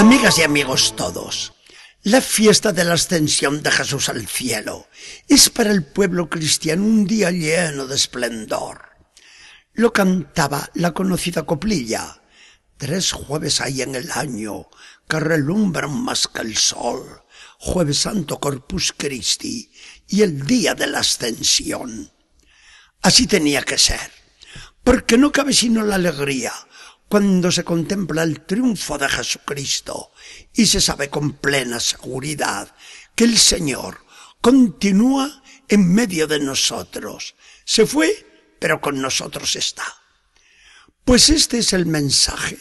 Amigas y amigos todos, la fiesta de la ascensión de Jesús al cielo es para el pueblo cristiano un día lleno de esplendor. Lo cantaba la conocida coplilla. Tres jueves hay en el año que relumbran más que el sol. Jueves Santo Corpus Christi y el día de la ascensión. Así tenía que ser, porque no cabe sino la alegría cuando se contempla el triunfo de Jesucristo y se sabe con plena seguridad que el Señor continúa en medio de nosotros. Se fue, pero con nosotros está. Pues este es el mensaje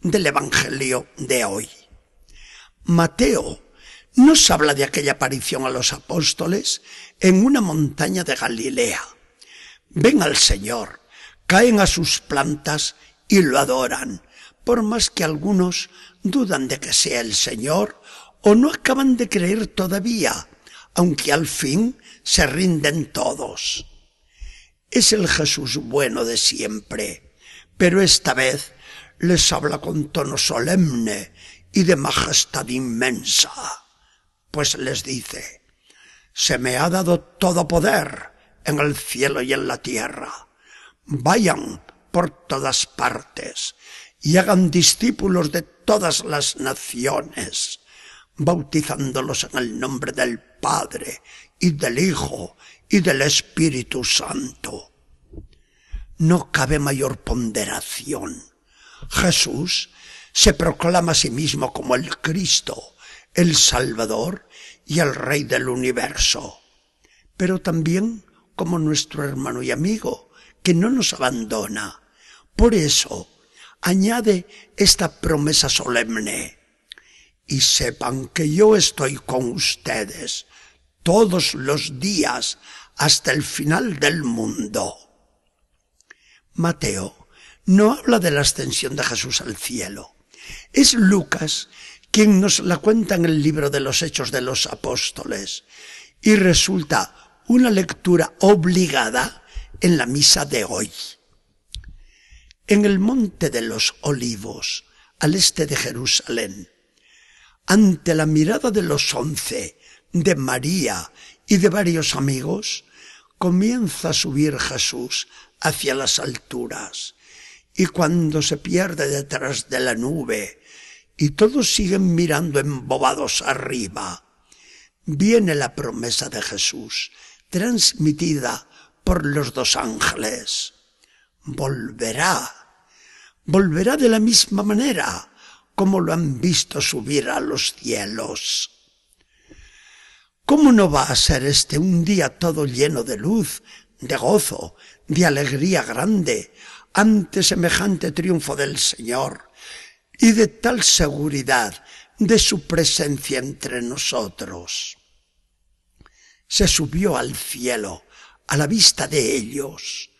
del Evangelio de hoy. Mateo nos habla de aquella aparición a los apóstoles en una montaña de Galilea. Ven al Señor, caen a sus plantas y lo adoran, por más que algunos dudan de que sea el Señor o no acaban de creer todavía, aunque al fin se rinden todos. Es el Jesús bueno de siempre, pero esta vez les habla con tono solemne y de majestad inmensa, pues les dice, se me ha dado todo poder en el cielo y en la tierra. Vayan por todas partes y hagan discípulos de todas las naciones, bautizándolos en el nombre del Padre y del Hijo y del Espíritu Santo. No cabe mayor ponderación. Jesús se proclama a sí mismo como el Cristo, el Salvador y el Rey del universo, pero también como nuestro hermano y amigo, que no nos abandona. Por eso, añade esta promesa solemne. Y sepan que yo estoy con ustedes todos los días hasta el final del mundo. Mateo no habla de la ascensión de Jesús al cielo. Es Lucas quien nos la cuenta en el libro de los Hechos de los Apóstoles y resulta una lectura obligada en la misa de hoy. En el monte de los olivos, al este de Jerusalén, ante la mirada de los once, de María y de varios amigos, comienza a subir Jesús hacia las alturas, y cuando se pierde detrás de la nube, y todos siguen mirando embobados arriba, viene la promesa de Jesús, transmitida por los dos ángeles. Volverá. Volverá de la misma manera como lo han visto subir a los cielos. ¿Cómo no va a ser este un día todo lleno de luz, de gozo, de alegría grande, ante semejante triunfo del Señor y de tal seguridad de su presencia entre nosotros? Se subió al cielo a la vista de ellos.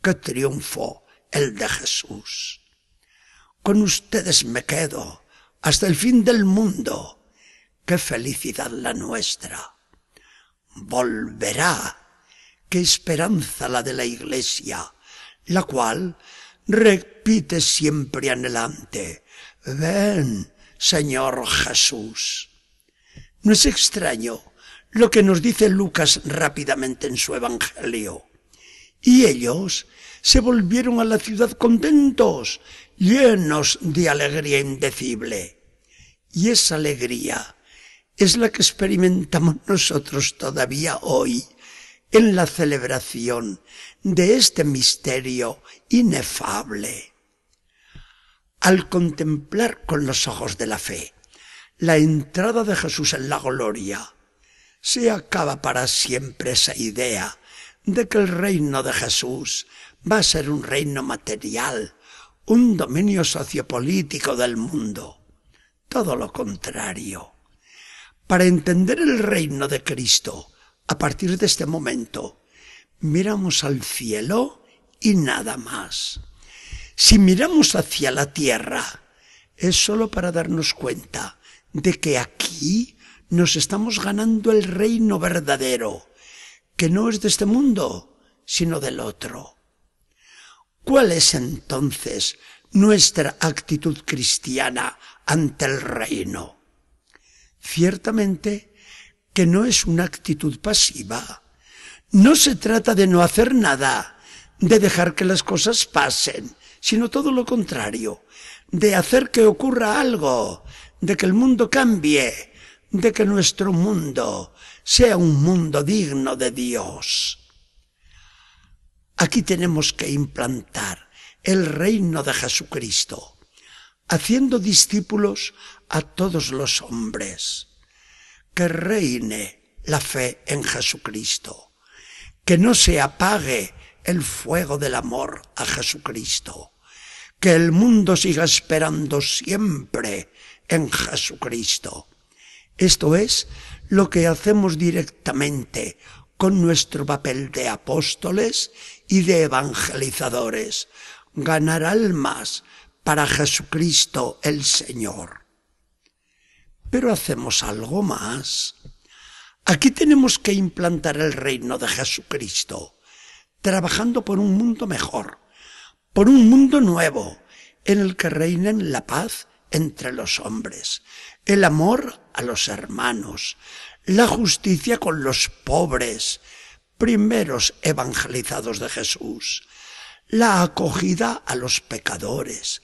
¡Qué triunfo el de Jesús! Con ustedes me quedo hasta el fin del mundo. ¡Qué felicidad la nuestra! Volverá. ¡Qué esperanza la de la Iglesia! La cual repite siempre anhelante. Ven, Señor Jesús. No es extraño lo que nos dice Lucas rápidamente en su Evangelio. Y ellos se volvieron a la ciudad contentos, llenos de alegría indecible. Y esa alegría es la que experimentamos nosotros todavía hoy en la celebración de este misterio inefable. Al contemplar con los ojos de la fe la entrada de Jesús en la gloria, se acaba para siempre esa idea de que el reino de Jesús va a ser un reino material, un dominio sociopolítico del mundo. Todo lo contrario. Para entender el reino de Cristo, a partir de este momento, miramos al cielo y nada más. Si miramos hacia la tierra, es sólo para darnos cuenta de que aquí nos estamos ganando el reino verdadero, que no es de este mundo, sino del otro. ¿Cuál es entonces nuestra actitud cristiana ante el reino? Ciertamente que no es una actitud pasiva. No se trata de no hacer nada, de dejar que las cosas pasen, sino todo lo contrario, de hacer que ocurra algo, de que el mundo cambie, de que nuestro mundo sea un mundo digno de Dios. Aquí tenemos que implantar el reino de Jesucristo, haciendo discípulos a todos los hombres. Que reine la fe en Jesucristo, que no se apague el fuego del amor a Jesucristo, que el mundo siga esperando siempre en Jesucristo. Esto es lo que hacemos directamente con nuestro papel de apóstoles y de evangelizadores, ganar almas para Jesucristo el Señor. Pero hacemos algo más. Aquí tenemos que implantar el reino de Jesucristo, trabajando por un mundo mejor, por un mundo nuevo, en el que reinen la paz entre los hombres, el amor a los hermanos, la justicia con los pobres, primeros evangelizados de Jesús, la acogida a los pecadores,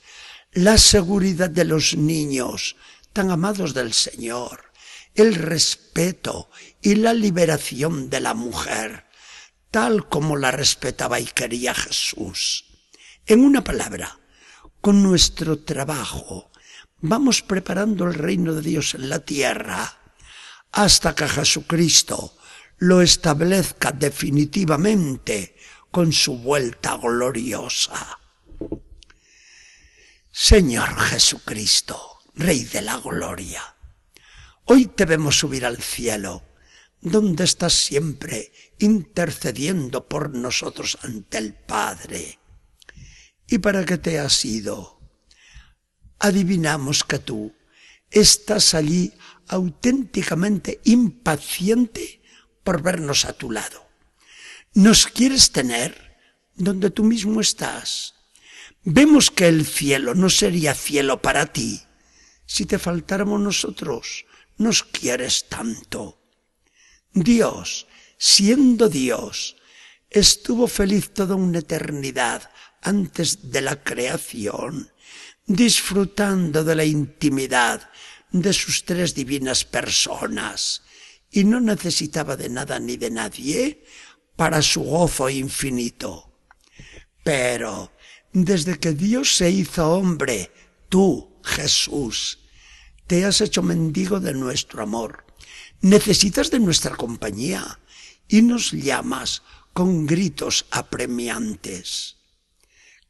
la seguridad de los niños tan amados del Señor, el respeto y la liberación de la mujer, tal como la respetaba y quería Jesús. En una palabra, con nuestro trabajo, vamos preparando el reino de Dios en la tierra hasta que Jesucristo lo establezca definitivamente con su vuelta gloriosa. Señor Jesucristo, Rey de la Gloria, hoy te vemos subir al cielo, donde estás siempre intercediendo por nosotros ante el Padre. ¿Y para qué te has ido? Adivinamos que tú estás allí auténticamente impaciente por vernos a tu lado. Nos quieres tener donde tú mismo estás. Vemos que el cielo no sería cielo para ti si te faltáramos nosotros. Nos quieres tanto. Dios, siendo Dios, estuvo feliz toda una eternidad antes de la creación, disfrutando de la intimidad de sus tres divinas personas, y no necesitaba de nada ni de nadie para su gozo infinito. Pero desde que Dios se hizo hombre, tú, Jesús, te has hecho mendigo de nuestro amor. Necesitas de nuestra compañía y nos llamas con gritos apremiantes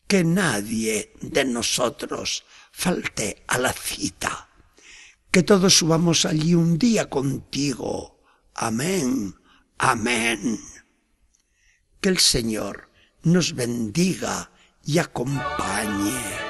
que nadie de nosotros falte a la cita, que todos subamos allí un día contigo. Amén, amén. Que el Señor nos bendiga y acompañe.